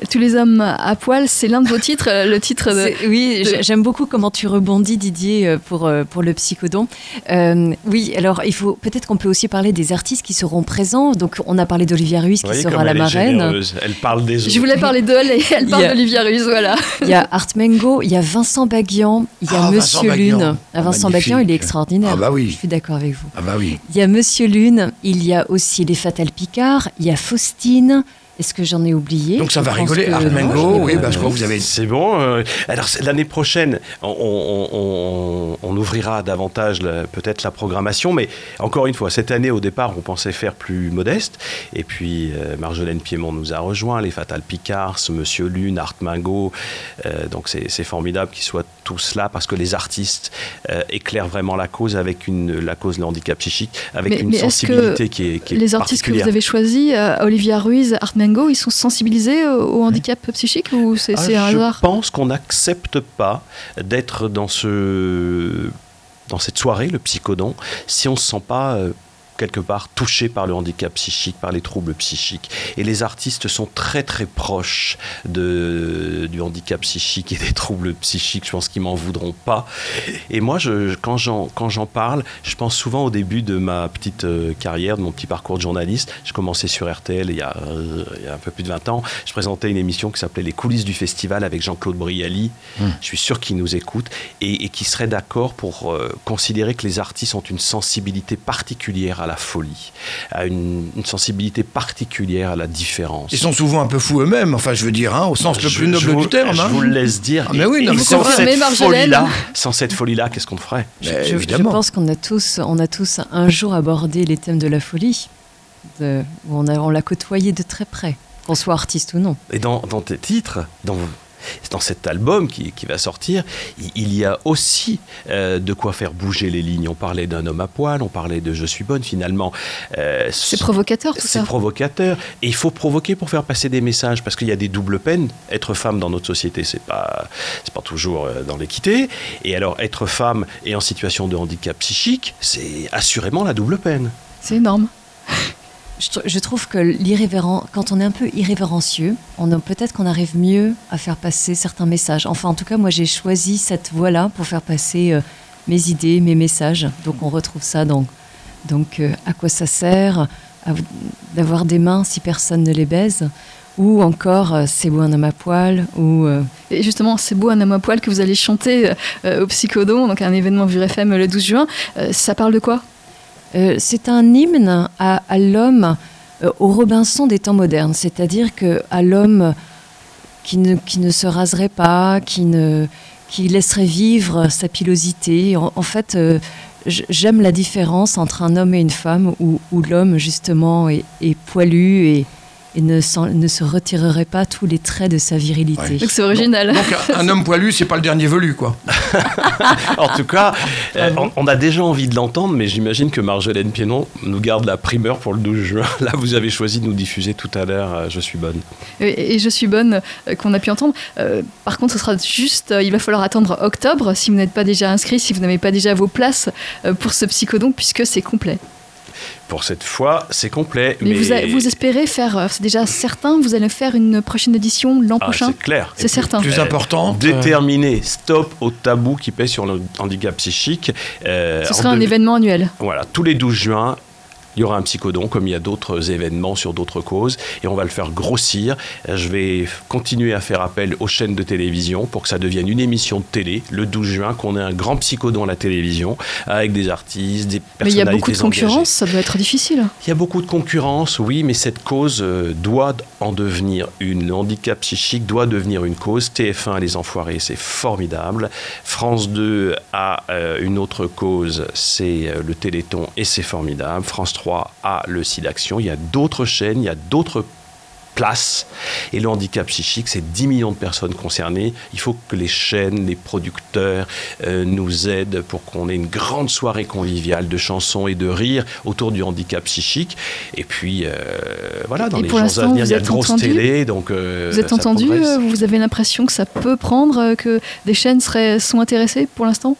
Tous les hommes à poil, c'est l'un de vos titres, euh, le titre de... Oui, de- j'aime beaucoup comment tu rebondis, Didier, euh, pour, euh, pour le psychodon. Euh, oui, alors il faut peut-être qu'on peut aussi parler des artistes qui seront présents. Donc, on a parlé d'Olivia Ruiz qui sera comme la elle est marraine. généreuse. Elle parle des autres. Je voulais parler d'elle et elle parle a- d'Olivia Ruiz, voilà. Il y a Art Mengo, il y a Vincent Baguian, il y a Ah, Vincent Monsieur. Lune. Ah, Vincent. Baguian, il est extraordinaire. Ah bah oui. Je suis d'accord avec vous. Ah bah oui. Il y a Monsieur Lune, il y a aussi les Fatal Picard, il y a Faustine. Est-ce que j'en ai oublié Donc ça va rigoler. que Armengo, oui, bah, je crois que vous avez... C'est bon. euh, alors l'année prochaine, on, on- on- on ouvrira davantage peut-être la programmation, mais encore une fois, cette année au départ, on pensait faire plus modeste. Et puis euh, Marjolaine Piémont nous a rejoint, les Fatal Picards, Monsieur Lune, Art Mingo. Euh, donc c'est formidable qu'ils soient tout cela parce que les artistes euh, éclairent vraiment la cause avec une, la cause de handicap psychique, avec Mais- une mais sensibilité que qui est, qui est Les artistes que vous avez choisis, euh, Olivia Ruiz, Art Mango, ils sont sensibilisés au, au handicap psychique ou c'est Ah, un je hasard pense qu'on n'accepte pas d'être dans ce dans cette soirée, le psychodon, si on ne se sent pas euh, quelque part touché par le handicap psychique, par les troubles psychiques. Et les artistes sont très très proches de, du handicap psychique et des troubles psychiques. Je pense qu'ils m'en voudront pas. Et moi, je, quand j'en quand j'en parle, je pense souvent au début de ma petite euh, carrière, de mon petit parcours de journaliste. Je commençais sur RTL il y a, euh, il y a un peu plus de 20 ans. Je présentais une émission qui s'appelait Les coulisses du festival avec Jean-Claude Brialy. Je suis sûr qu'il nous écoute et, et qui serait d'accord pour euh, considérer que les artistes ont une sensibilité particulière à la folie, à une, une sensibilité particulière à la différence. Ils sont souvent un peu fous eux-mêmes, enfin je veux dire, hein, au sens le plus noble vous, du terme. Je hein. vous le laisse dire. Ah, mais oui, non, mais sans cette folie-là, sans cette folie-là, qu'est-ce qu'on ferait? Je, Mais je- je évidemment. pense qu'on a tous, on a tous un jour abordé les thèmes de la folie. De- où on, a- on l'a côtoyé de très près, qu'on soit artiste ou non. Et dans, dans tes titres, dans, dans cet album qui, qui va sortir, il, il y a aussi euh, de quoi faire bouger les lignes. On parlait d'un homme à poil, on parlait de Je suis bonne finalement. Euh, C'est provocateur tout c'est ça. provocateur. Et il faut provoquer pour faire passer des messages, parce qu'il y a des doubles peines. Être femme dans notre société, c'est pas, c'est pas toujours euh, dans l'équité. Et alors, être femme et en situation de handicap psychique, c'est assurément la double peine. C'est énorme. Je, tr- je trouve que l'irrévérent, quand on est un peu irrévérencieux, on peut-être qu'on arrive mieux à faire passer certains messages. Enfin, en tout cas, moi, j'ai choisi cette voie-là pour faire passer euh, mes idées, mes messages. Donc, on retrouve ça dans donc euh, à quoi ça sert d'avoir des mains si personne ne les baise, ou encore euh, c'est beau un homme à poil, ou Et justement, c'est beau un homme à poil que vous allez chanter au Psychodon, donc un événement Vivre FM le 12 juin. Ça parle de quoi? Euh, c'est un hymne à, l'homme, euh, au Robinson des temps modernes, c'est-à-dire que à l'homme qui ne, se raserait pas, qui, laisserait vivre sa pilosité. En, fait, euh, j'aime la différence entre un homme et une femme, où, l'homme, justement, est poilu et, et ne, se retirerait pas tous les traits de sa virilité. Donc c'est original. Donc un, un homme poilu, c'est pas le dernier velu, quoi. En tout cas, euh, on, on a déjà envie de l'entendre, mais j'imagine que Marjolaine Piénon nous garde la primeur pour le 12 juin. Là, vous avez choisi de nous diffuser tout à l'heure euh, Je suis bonne. Et, et je suis bonne euh, qu'on a pu entendre. Euh, par contre, ce sera juste, euh, il va falloir attendre octobre si vous n'êtes pas déjà inscrit, si vous n'avez pas déjà vos places euh, pour ce psychodon, puisque c'est complet. Pour cette fois, c'est complet. Mais, Mais, vous, a- vous espérez faire, euh, c'est déjà certain, vous allez faire une prochaine édition l'an Ah, prochain c'est clair. C'est certain. Plus Euh, important. Déterminé, stop au tabou qui pèse sur le handicap psychique. Euh, Ce sera un événement annuel. Voilà, tous les 12 juin, il y aura un psychodon, comme il y a d'autres événements sur d'autres causes, et on va le faire grossir. Je vais continuer à faire appel aux chaînes de télévision pour que ça devienne une émission de télé, le 12 juin, qu'on ait un grand psychodon à la télévision, avec des artistes, des Mais il y a beaucoup de engagées. concurrence, ça doit être difficile. Il y a beaucoup de concurrence, oui, mais cette cause euh, doit en devenir une. Le handicap psychique doit devenir une cause. TF1 et les enfoirés, c'est formidable. France 2 a euh, une autre cause, c'est euh, le Téléthon, et c'est formidable. France 3 a le SIDAction. Il y a d'autres chaînes, il y a d'autres places. Et le handicap psychique, c'est 10 millions de personnes concernées. Il faut que les chaînes, les producteurs euh, nous aident pour qu'on ait une grande soirée conviviale de chansons et de rires autour du handicap psychique. Et puis, euh, voilà, dans Et les jours à venir, il y a de grosses télés. Donc, euh, Vous êtes entendu Vous avez l'impression que ça peut prendre, que des chaînes seraient, sont intéressées pour l'instant?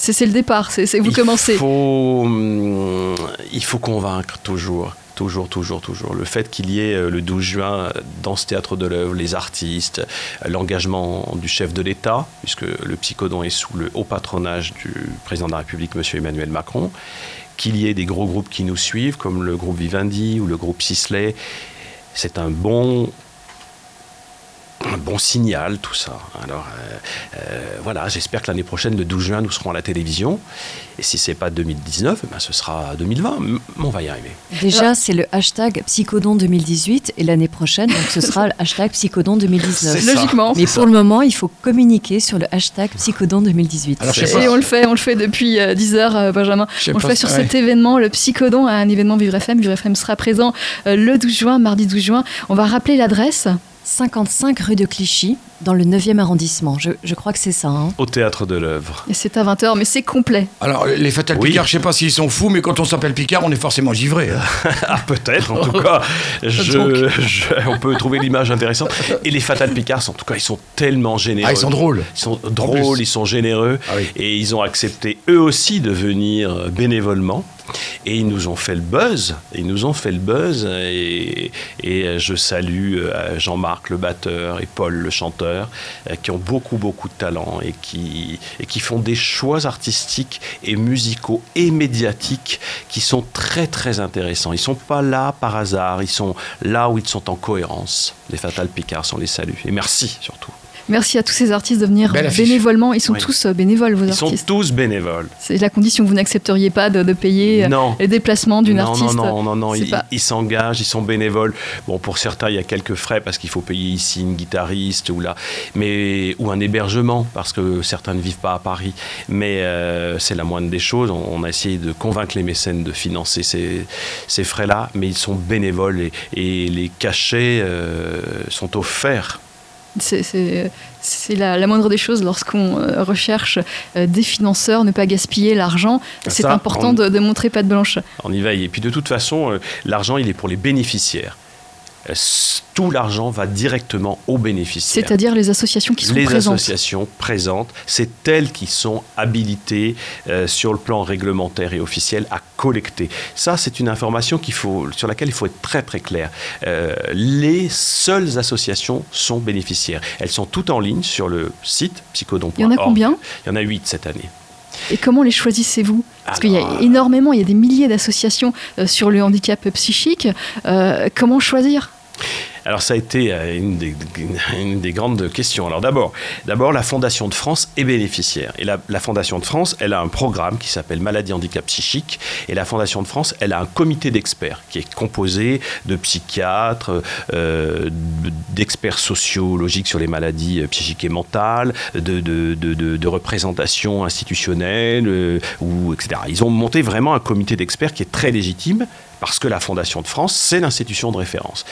C'est, le départ, c'est, vous il commencez. Faut, hum, il faut convaincre toujours. Toujours, toujours, toujours. Le fait qu'il y ait euh, le 12 juin euh, dans ce théâtre de l'œuvre, les artistes, euh, l'engagement du chef de l'État, puisque le psychodon est sous le haut patronage du président de la République, M. Emmanuel Macron, qu'il y ait des gros groupes qui nous suivent, comme le groupe Vivendi ou le groupe Sisley, c'est un bon un bon signal, tout ça. Alors euh, euh, voilà, j'espère que l'année prochaine, le 12 juin, nous serons à la télévision. Et si c'est pas 2019, eh ben, ce sera 2020. M- On va y arriver. Déjà, c'est le hashtag Psychodon 2018 et l'année prochaine, donc ce sera le hashtag Psychodon 2019. C'est ça. Logiquement. Mais pour le moment, il faut communiquer sur le hashtag Psychodon 2018. Alors, Et on le fait, on le fait depuis euh, 10 heures, euh, Benjamin. Je sais On le fait sur ouais. cet événement, le Psychodon, un événement Vivre FM. Vivre FM sera présent euh, le 12 juin, mardi 12 juin. On va rappeler l'adresse. 55 rue de Clichy, dans le 9e arrondissement. Je, je crois que c'est ça. hein. Au théâtre de l'œuvre. Et c'est à 20h, mais c'est complet. Alors, les Fatal Oui. Picard, je sais pas s'ils sont fous, mais quand on s'appelle Picard, on est forcément givré. hein. Ah, peut-être, en tout cas, je- Donc. je- on peut trouver l'image intéressante. Et les Fatal Picards, en tout cas, ils sont tellement généreux. Ah, ils sont drôles. Ils sont drôles, ils sont généreux. Ah oui. Et ils ont accepté, eux aussi, de venir euh, bénévolement. Et ils nous ont fait le buzz. Ils nous ont fait le buzz. Et, et je salue euh, Jean-Marc, le batteur, et Paul, le chanteur, euh, qui ont beaucoup, beaucoup de talent et qui, et qui font des choix artistiques et musicaux et médiatiques qui sont très, très intéressants. Ils sont pas là par hasard. Ils sont là où ils sont en cohérence. Les Fatal Picards, on les salue. Et merci surtout. Merci à tous ces artistes de venir bénévolement. Ils sont Oui. tous euh, bénévoles, vos Ils sont artistes. tous bénévoles. C'est la condition que vous n'accepteriez pas de, de payer euh, Non. les déplacements d'une non, artiste. Non, non, non, non, ils pas- s'engagent, ils sont bénévoles. Bon, pour certains, il y a quelques frais parce qu'il faut payer ici une guitariste ou là, mais ou un hébergement parce que certains ne vivent pas à Paris. Mais euh, c'est la moindre des choses. On, on a essayé de convaincre les mécènes de financer ces, ces frais-là, mais ils sont bénévoles et, et les cachets euh, sont offerts. C'est- la, la moindre des choses lorsqu'on euh, recherche euh, des financeurs, ne pas gaspiller l'argent. C'est important on- de, de montrer patte blanche. On y veille. Et puis de toute façon, euh, l'argent, il est pour les bénéficiaires. Euh, Tout l'argent va directement aux bénéficiaires. C'est-à-dire les associations qui sont les présentes. associations présentes, c'est elles qui sont habilitées euh, sur le plan réglementaire et officiel à collecter. Ça, c'est une information qu'il faut, sur laquelle il faut être très très clair. Euh, les seules associations sont bénéficiaires. Elles sont toutes en ligne sur le site psychodon.org. Il y en a combien? Il y en a huit cette année. Et comment les choisissez-vous Parce qu'il y a Alors, énormément, il y a des milliers d'associations euh, sur le handicap psychique. Euh, comment choisir? Alors ça a été euh, une des, grandes questions. Alors d'abord, d'abord la Fondation de France est bénéficiaire. Et la, Fondation de France, elle a un programme qui s'appelle Maladie handicap psychique. Et la Fondation de France, elle a un comité d'experts qui est composé de psychiatres, euh, d'experts sociologiques sur les maladies euh, psychiques et mentales, de, représentations institutionnelles, ou, etc. Ils ont monté vraiment un comité d'experts qui est très légitime parce que la Fondation de France, c'est l'institution de référence.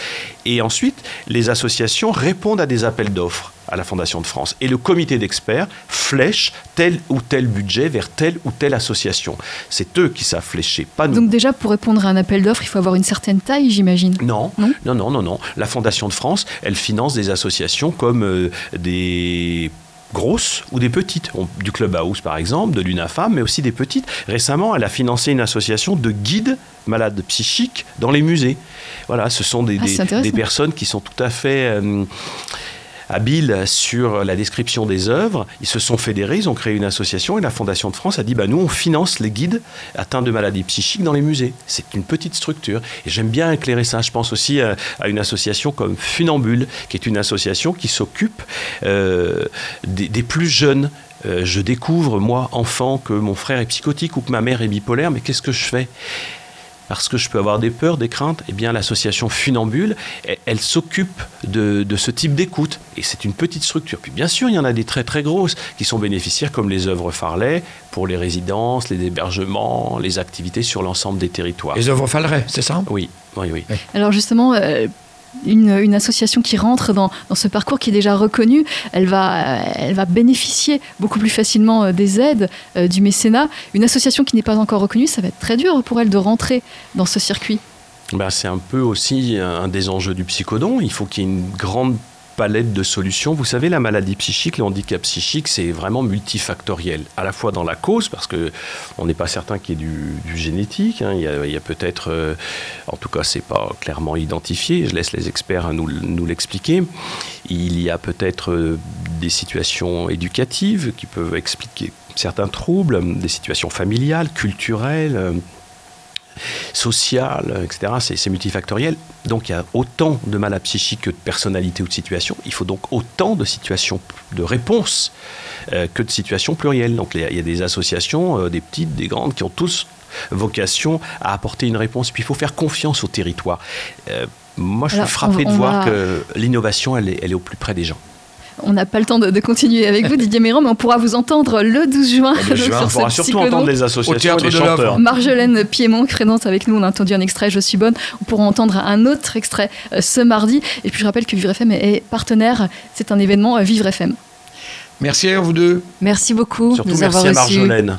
Et ensuite, les associations répondent à des appels d'offres à la Fondation de France. Et le comité d'experts flèche tel ou tel budget vers telle ou telle association. C'est eux qui savent flécher, pas nous. Donc déjà, pour répondre à un appel d'offres, il faut avoir une certaine taille, j'imagine. Non, Non non, non, non, non. La Fondation de France, elle finance des associations comme euh, des grosses ou des petites, du Clubhouse par exemple, de l'UNAFAM, mais aussi des petites. Récemment, elle a financé une association de guides malades psychiques dans les musées. Voilà, ce sont des, Ah, des- des personnes qui sont tout à fait euh, habiles sur la description des œuvres. Ils se sont fédérés, ils ont créé une association et la Fondation de France a dit bah, nous, on finance les guides atteints de maladies psychiques dans les musées. C'est une petite structure. Et j'aime bien éclairer ça. Je pense aussi à, à une association comme Funambule, qui est une association qui s'occupe euh, des, des plus jeunes. Euh, je découvre, moi, enfant, que mon frère est psychotique ou que ma mère est bipolaire, mais qu'est-ce que je fais? Parce que je peux avoir des peurs, des craintes, eh bien l'association Funambule, elle, elle s'occupe de, de ce type d'écoute. Et c'est une petite structure. Puis bien sûr, il y en a des très très grosses qui sont bénéficiaires, comme les œuvres Farley, pour les résidences, les hébergements, les activités sur l'ensemble des territoires. Les œuvres Falleret, c'est ça? Oui, oui, oui. Alors justement, euh, une, association qui rentre dans, ce parcours qui est déjà reconnu, elle va, euh, elle va bénéficier beaucoup plus facilement euh, des aides euh, du mécénat. Une association qui n'est pas encore reconnue, ça va être très dur pour elle de rentrer dans ce circuit. Ben, c'est un peu aussi un des enjeux du psychodon. Il faut qu'il y ait une grande palette de solutions. Vous savez, la maladie psychique, le handicap psychique, c'est vraiment multifactoriel. À la fois dans la cause, parce que on n'est pas certain qu'il y ait du, génétique. hein. Il y a, peut-être, euh, en tout cas, c'est pas clairement identifié. Je laisse les experts nous, nous l'expliquer. Il y a peut-être euh, des situations éducatives qui peuvent expliquer certains troubles, des situations familiales, culturelles. Sociale, etc. C'est multifactoriel. Donc il y a autant de malades psychiques que de personnalités ou de situations. Il faut donc autant de situations, de réponses euh, que de situations plurielles. Donc il y a- des associations, euh, des petites, des grandes, qui ont tous vocation à apporter une réponse. Puis il faut faire confiance au territoire. Euh, moi, je Alors, suis frappé on- de voir va- que l'innovation, elle est, elle est au plus près des gens. On n'a pas le temps de, de continuer avec vous, Didier Méran, mais on pourra vous entendre le 12 juin. Le juin, sur on pourra surtout psychodon. entendre les associations les chanteurs. Marjolaine Piémont, crédente avec nous, on a entendu un extrait, je suis bonne. On pourra entendre un autre extrait euh, ce mardi. Et puis je rappelle que Vivre FM est- partenaire, c'est un événement euh, Vivre FM. Merci à vous deux. Merci beaucoup Surtout de nous merci avoir à. Marjolaine.